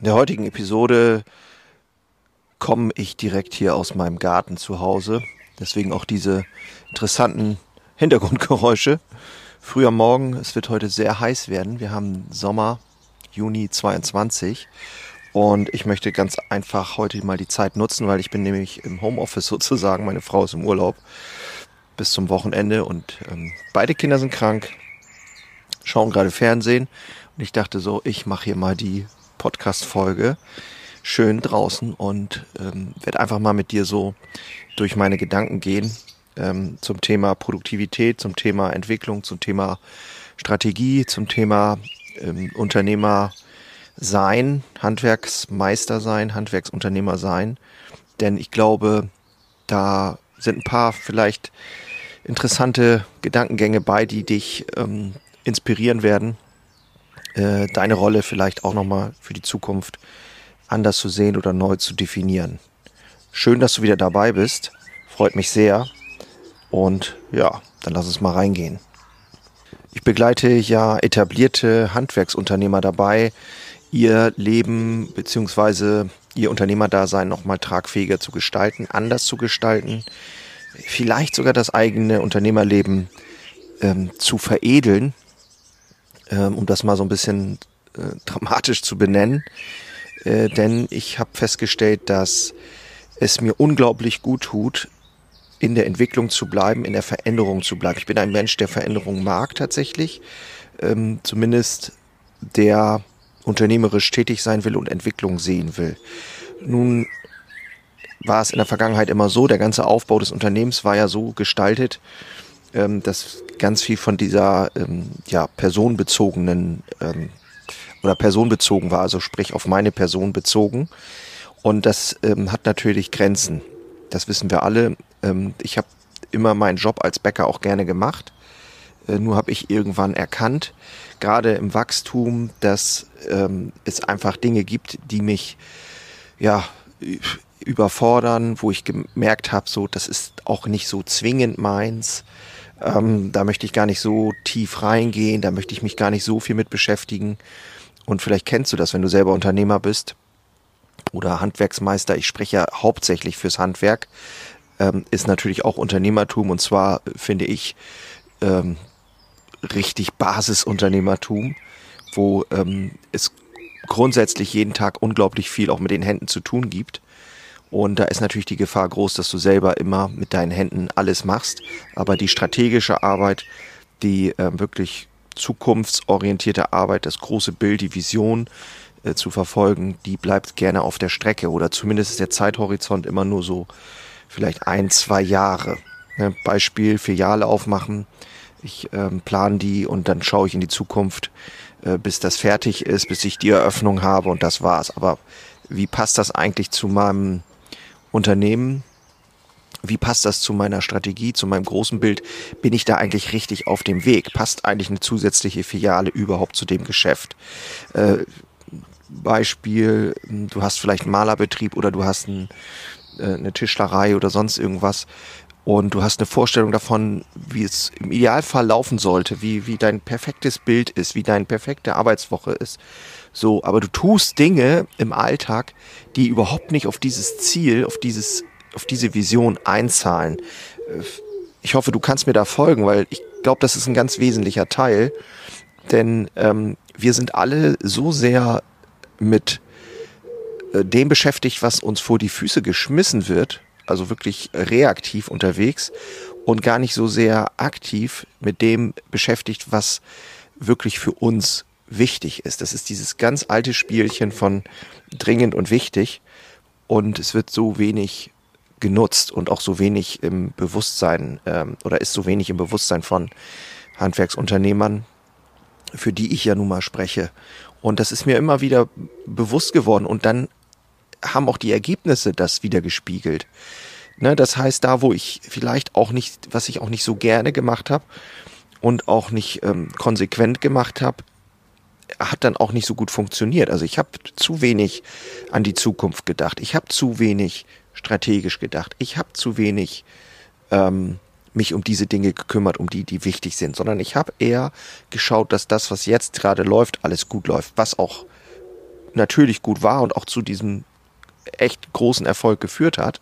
In der heutigen Episode komme ich direkt hier aus meinem Garten zu Hause. Deswegen auch diese interessanten Hintergrundgeräusche. Früh am Morgen, es wird heute sehr heiß werden. Wir haben Sommer, Juni 22. Und ich möchte ganz einfach heute mal die Zeit nutzen, weil ich bin nämlich im Homeoffice sozusagen. Meine Frau ist im Urlaub bis zum Wochenende und ähm, beide Kinder sind krank, schauen gerade Fernsehen. Und ich dachte so, ich mache hier mal die Podcast-Folge schön draußen und ähm, werde einfach mal mit dir so durch meine Gedanken gehen ähm, zum Thema Produktivität, zum Thema Entwicklung, zum Thema Strategie, zum Thema ähm, Unternehmer sein, Handwerksmeister sein, Handwerksunternehmer sein. Denn ich glaube, da sind ein paar vielleicht interessante Gedankengänge bei, die dich ähm, inspirieren werden, äh, deine Rolle vielleicht auch nochmal für die Zukunft anders zu sehen oder neu zu definieren. Schön, dass du wieder dabei bist. Freut mich sehr. Und ja, dann lass uns mal reingehen. Ich begleite ja etablierte Handwerksunternehmer dabei, ihr Leben beziehungsweise ihr Unternehmerdasein nochmal tragfähiger zu gestalten, anders zu gestalten, vielleicht sogar das eigene Unternehmerleben ähm, zu veredeln ähm, um das mal so ein bisschen äh, dramatisch zu benennen. Äh, denn ich habe festgestellt, dass es mir unglaublich gut tut, in der Entwicklung zu bleiben, in der Veränderung zu bleiben. Ich bin ein Mensch, der Veränderung mag tatsächlich, ähm, zumindest der unternehmerisch tätig sein will und Entwicklung sehen will. Nun war es in der Vergangenheit immer so, der ganze Aufbau des Unternehmens war ja so gestaltet, ähm, dass ganz viel von dieser ähm, ja, personenbezogenen ähm, oder personenbezogen war, also sprich auf meine Person bezogen. Und das ähm, hat natürlich Grenzen. Das wissen wir alle. Ähm, ich habe immer meinen Job als Bäcker auch gerne gemacht. Äh, nur habe ich irgendwann erkannt, gerade im Wachstum, dass ähm, es einfach Dinge gibt, die mich ja überfordern, wo ich gemerkt habe, so das ist auch nicht so zwingend meins. Ähm, da möchte ich gar nicht so tief reingehen, da möchte ich mich gar nicht so viel mit beschäftigen. Und vielleicht kennst du das, wenn du selber Unternehmer bist oder Handwerksmeister. Ich spreche ja hauptsächlich fürs Handwerk. Ähm, ist natürlich auch Unternehmertum und zwar finde ich ähm, richtig Basisunternehmertum, wo ähm, es grundsätzlich jeden Tag unglaublich viel auch mit den Händen zu tun gibt. Und da ist natürlich die Gefahr groß, dass du selber immer mit deinen Händen alles machst. Aber die strategische Arbeit, die äh, wirklich zukunftsorientierte Arbeit, das große Bild, die Vision äh, zu verfolgen, die bleibt gerne auf der Strecke. Oder zumindest ist der Zeithorizont immer nur so vielleicht ein, zwei Jahre. Ne? Beispiel Filiale aufmachen. Ich ähm, plane die und dann schaue ich in die Zukunft, äh, bis das fertig ist, bis ich die Eröffnung habe und das war's. Aber wie passt das eigentlich zu meinem Unternehmen, wie passt das zu meiner Strategie, zu meinem großen Bild? Bin ich da eigentlich richtig auf dem Weg? Passt eigentlich eine zusätzliche Filiale überhaupt zu dem Geschäft? Äh, Beispiel, du hast vielleicht einen Malerbetrieb oder du hast ein, äh, eine Tischlerei oder sonst irgendwas und du hast eine Vorstellung davon, wie es im Idealfall laufen sollte, wie, wie dein perfektes Bild ist, wie deine perfekte Arbeitswoche ist. So, aber du tust Dinge im Alltag, die überhaupt nicht auf dieses Ziel, auf dieses, auf diese Vision einzahlen. Äh, ich hoffe, du kannst mir da folgen, weil ich glaube, das ist ein ganz wesentlicher Teil. Denn ähm, wir sind alle so sehr mit äh, dem beschäftigt, was uns vor die Füße geschmissen wird, also wirklich reaktiv unterwegs und gar nicht so sehr aktiv mit dem beschäftigt, was wirklich für uns wichtig ist. Das ist dieses ganz alte Spielchen von dringend und wichtig und es wird so wenig genutzt und auch so wenig im Bewusstsein ähm, oder ist so wenig im Bewusstsein von Handwerksunternehmern, für die ich ja nun mal spreche. Und das ist mir immer wieder bewusst geworden und dann haben auch die Ergebnisse das wieder gespiegelt. Ne, das heißt, da wo ich vielleicht auch nicht, was ich auch nicht so gerne gemacht habe und auch nicht ähm, konsequent gemacht habe, hat dann auch nicht so gut funktioniert. Also ich habe zu wenig an die Zukunft gedacht. Ich habe zu wenig strategisch gedacht. Ich habe zu wenig ähm, mich um diese Dinge gekümmert, um die, die wichtig sind, sondern ich habe eher geschaut, dass das, was jetzt gerade läuft, alles gut läuft, was auch natürlich gut war und auch zu diesem echt großen Erfolg geführt hat.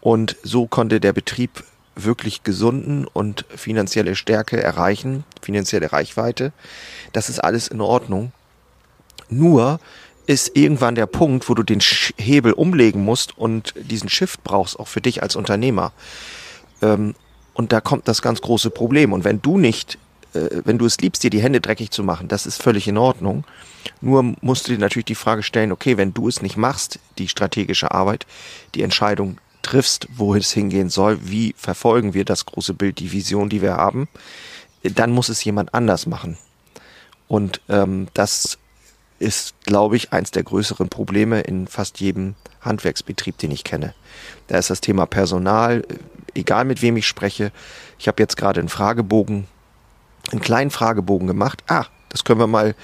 Und so konnte der Betrieb wirklich gesunden und finanzielle Stärke erreichen, finanzielle Reichweite. Das ist alles in Ordnung. Nur ist irgendwann der Punkt, wo du den Hebel umlegen musst und diesen Shift brauchst, auch für dich als Unternehmer. Ähm, und da kommt das ganz große Problem. Und wenn du nicht, äh, wenn du es liebst, dir die Hände dreckig zu machen, das ist völlig in Ordnung. Nur musst du dir natürlich die Frage stellen, okay, wenn du es nicht machst, die strategische Arbeit, die Entscheidung triffst, wo es hingehen soll, wie verfolgen wir das große Bild, die Vision, die wir haben, dann muss es jemand anders machen. Und ähm, das ist, glaube ich, eins der größeren Probleme in fast jedem Handwerksbetrieb, den ich kenne. Da ist das Thema Personal, egal mit wem ich spreche. Ich habe jetzt gerade einen Fragebogen, einen kleinen Fragebogen gemacht. Ah, das können wir mal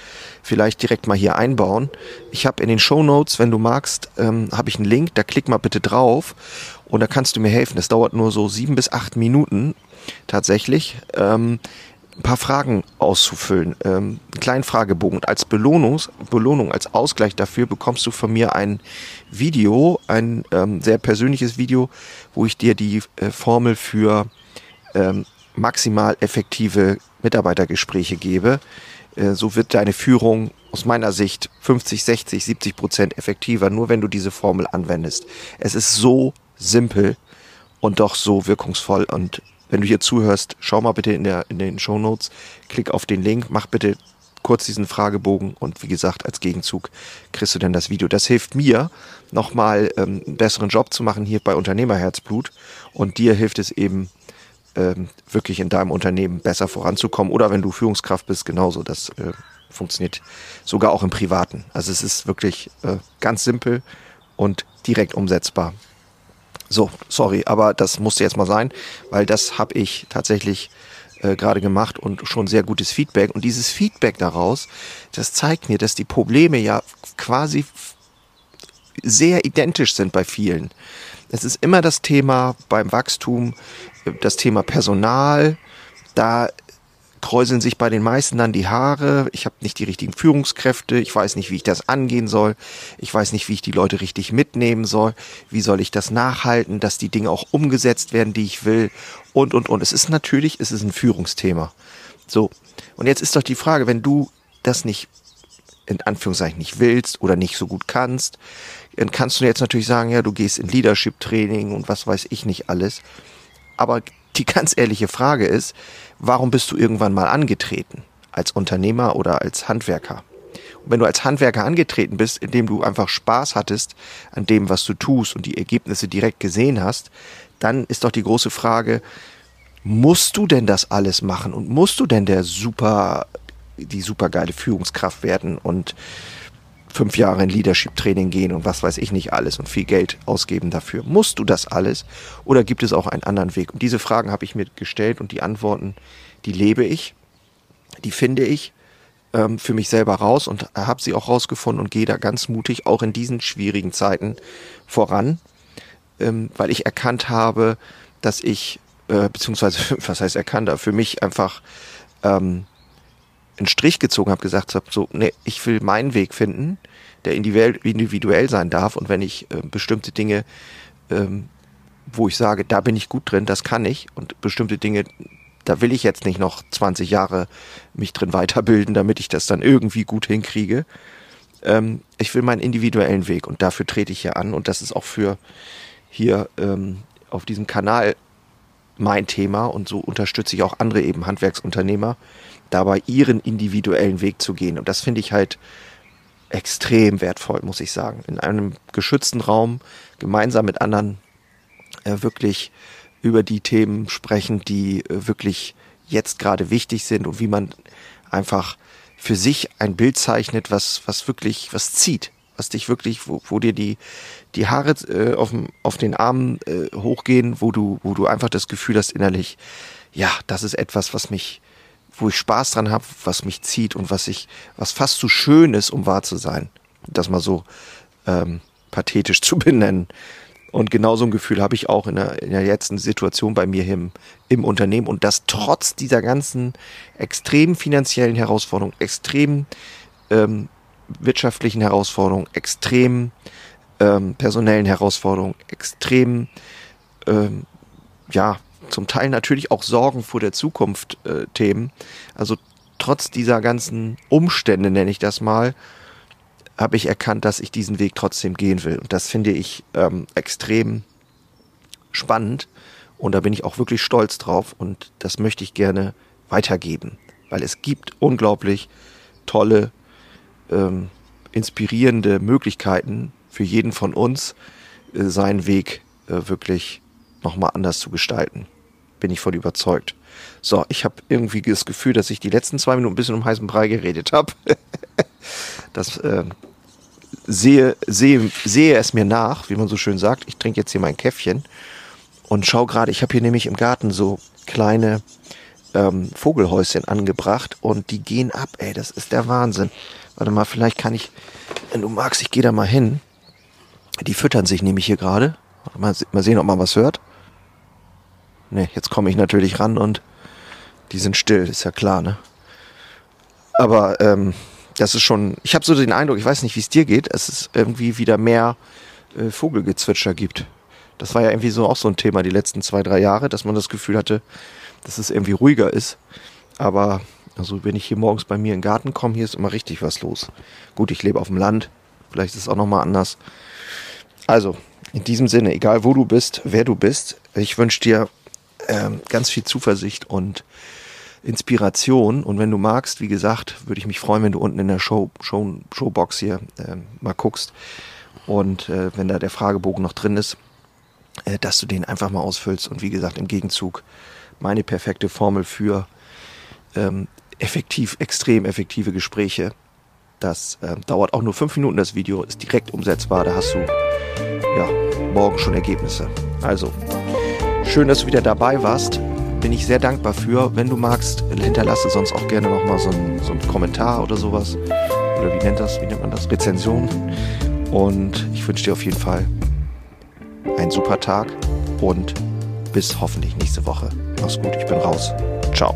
vielleicht direkt mal hier einbauen. Ich habe in den Show Notes, wenn du magst, ähm, habe ich einen Link, da klick mal bitte drauf und da kannst du mir helfen. Das dauert nur so sieben bis acht Minuten tatsächlich. Ähm, ein paar Fragen auszufüllen, ähm, einen kleinen Fragebogen. Und als Belohnungs, Belohnung, als Ausgleich dafür bekommst du von mir ein Video, ein ähm, sehr persönliches Video, wo ich dir die äh, Formel für ähm, maximal effektive Mitarbeitergespräche gebe. Äh, so wird deine Führung aus meiner Sicht 50, 60, 70 Prozent effektiver, nur wenn du diese Formel anwendest. Es ist so simpel und doch so wirkungsvoll und wenn du hier zuhörst, schau mal bitte in, der, in den Show Notes, klick auf den Link, mach bitte kurz diesen Fragebogen und wie gesagt, als Gegenzug kriegst du dann das Video. Das hilft mir, nochmal ähm, einen besseren Job zu machen hier bei Unternehmerherzblut und dir hilft es eben, ähm, wirklich in deinem Unternehmen besser voranzukommen oder wenn du Führungskraft bist, genauso. Das äh, funktioniert sogar auch im Privaten. Also es ist wirklich äh, ganz simpel und direkt umsetzbar. So, sorry, aber das musste jetzt mal sein, weil das habe ich tatsächlich äh, gerade gemacht und schon sehr gutes Feedback. Und dieses Feedback daraus, das zeigt mir, dass die Probleme ja quasi sehr identisch sind bei vielen. Es ist immer das Thema beim Wachstum, das Thema Personal. Da kräuseln sich bei den meisten dann die Haare. Ich habe nicht die richtigen Führungskräfte. Ich weiß nicht, wie ich das angehen soll. Ich weiß nicht, wie ich die Leute richtig mitnehmen soll. Wie soll ich das nachhalten, dass die Dinge auch umgesetzt werden, die ich will. Und, und, und. Es ist natürlich, es ist ein Führungsthema. So. Und jetzt ist doch die Frage, wenn du das nicht in Anführungszeichen nicht willst oder nicht so gut kannst, dann kannst du jetzt natürlich sagen, ja, du gehst in Leadership-Training und was weiß ich nicht alles. Aber die ganz ehrliche Frage ist, warum bist du irgendwann mal angetreten? Als Unternehmer oder als Handwerker? Und wenn du als Handwerker angetreten bist, indem du einfach Spaß hattest an dem, was du tust und die Ergebnisse direkt gesehen hast, dann ist doch die große Frage, musst du denn das alles machen und musst du denn der super, die supergeile Führungskraft werden und fünf Jahre in Leadership-Training gehen und was weiß ich nicht alles und viel Geld ausgeben dafür. Musst du das alles oder gibt es auch einen anderen Weg? Und diese Fragen habe ich mir gestellt und die Antworten, die lebe ich, die finde ich ähm, für mich selber raus und habe sie auch rausgefunden und gehe da ganz mutig auch in diesen schwierigen Zeiten voran, ähm, weil ich erkannt habe, dass ich, äh, beziehungsweise was heißt erkannt, für mich einfach ähm, einen Strich gezogen habe, gesagt habe, so, nee, ich will meinen Weg finden, der individuell sein darf. Und wenn ich äh, bestimmte Dinge, ähm, wo ich sage, da bin ich gut drin, das kann ich. Und bestimmte Dinge, da will ich jetzt nicht noch 20 Jahre mich drin weiterbilden, damit ich das dann irgendwie gut hinkriege. Ähm, ich will meinen individuellen Weg. Und dafür trete ich hier an. Und das ist auch für hier ähm, auf diesem Kanal mein Thema und so unterstütze ich auch andere eben Handwerksunternehmer, dabei ihren individuellen Weg zu gehen. Und das finde ich halt extrem wertvoll, muss ich sagen. In einem geschützten Raum gemeinsam mit anderen äh, wirklich über die Themen sprechen, die äh, wirklich jetzt gerade wichtig sind und wie man einfach für sich ein Bild zeichnet, was, was wirklich, was zieht, was dich wirklich, wo, wo dir die, die Haare äh, auf, auf den Armen äh, hochgehen, wo du, wo du einfach das Gefühl hast innerlich, ja, das ist etwas, was mich, wo ich Spaß dran habe, was mich zieht und was ich, was fast zu schön ist, um wahr zu sein. Das mal so ähm, pathetisch zu benennen. Und genau so ein Gefühl habe ich auch in der, in der letzten Situation bei mir im, im Unternehmen. Und das trotz dieser ganzen extremen finanziellen Herausforderungen, extremen ähm, wirtschaftlichen Herausforderungen, extremen ähm, personellen Herausforderungen, extremen, ähm, ja, zum Teil natürlich auch Sorgen vor der Zukunft äh, Themen. Also trotz dieser ganzen Umstände, nenne ich das mal, habe ich erkannt, dass ich diesen Weg trotzdem gehen will. Und das finde ich ähm, extrem spannend. Und da bin ich auch wirklich stolz drauf. Und das möchte ich gerne weitergeben. Weil es gibt unglaublich tolle, ähm, inspirierende Möglichkeiten für jeden von uns, äh, seinen Weg äh, wirklich nochmal anders zu gestalten. Bin ich voll überzeugt. So, ich habe irgendwie das Gefühl, dass ich die letzten zwei Minuten ein bisschen um heißen Brei geredet habe. das äh, sehe, sehe, sehe es mir nach, wie man so schön sagt. Ich trinke jetzt hier mein Käffchen und schau gerade, ich habe hier nämlich im Garten so kleine ähm, Vogelhäuschen angebracht und die gehen ab, ey, das ist der Wahnsinn. Warte mal, vielleicht kann ich, wenn du magst, ich gehe da mal hin. Die füttern sich nämlich hier gerade. Mal, sehen, ob man was hört. Ne, jetzt komme ich natürlich ran und die sind still, ist ja klar, ne? Aber ähm, das ist schon, ich habe so den Eindruck, ich weiß nicht, wie es dir geht, es ist irgendwie wieder mehr äh, Vogelgezwitscher gibt. Das war ja irgendwie so auch so ein Thema die letzten zwei, drei Jahre, dass man das Gefühl hatte, dass es irgendwie ruhiger ist. Aber also wenn ich hier morgens bei mir in den Garten komme, hier ist immer richtig was los. Gut, ich lebe auf dem Land, vielleicht ist es auch nochmal anders. Also, in diesem Sinne, egal wo du bist, wer du bist, ich wünsche dir ähm, ganz viel Zuversicht und Inspiration. Und wenn du magst, wie gesagt, würde ich mich freuen, wenn du unten in der Show, Show, Showbox hier äh, mal guckst. Und äh, wenn da der Fragebogen noch drin ist, äh, dass du den einfach mal ausfüllst. Und wie gesagt, im Gegenzug meine perfekte Formel für ähm, effektiv, extrem effektive Gespräche. Das äh, dauert auch nur fünf Minuten, das Video ist direkt umsetzbar. Da hast du ja morgen schon Ergebnisse. Also, schön, dass du wieder dabei warst bin ich sehr dankbar für. Wenn du magst, hinterlasse sonst auch gerne nochmal so, ein, so einen Kommentar oder sowas. Oder wie nennt das, wie nennt man das? Rezension. Und ich wünsche dir auf jeden Fall einen super Tag und bis hoffentlich nächste Woche. Mach's gut, ich bin raus. Ciao.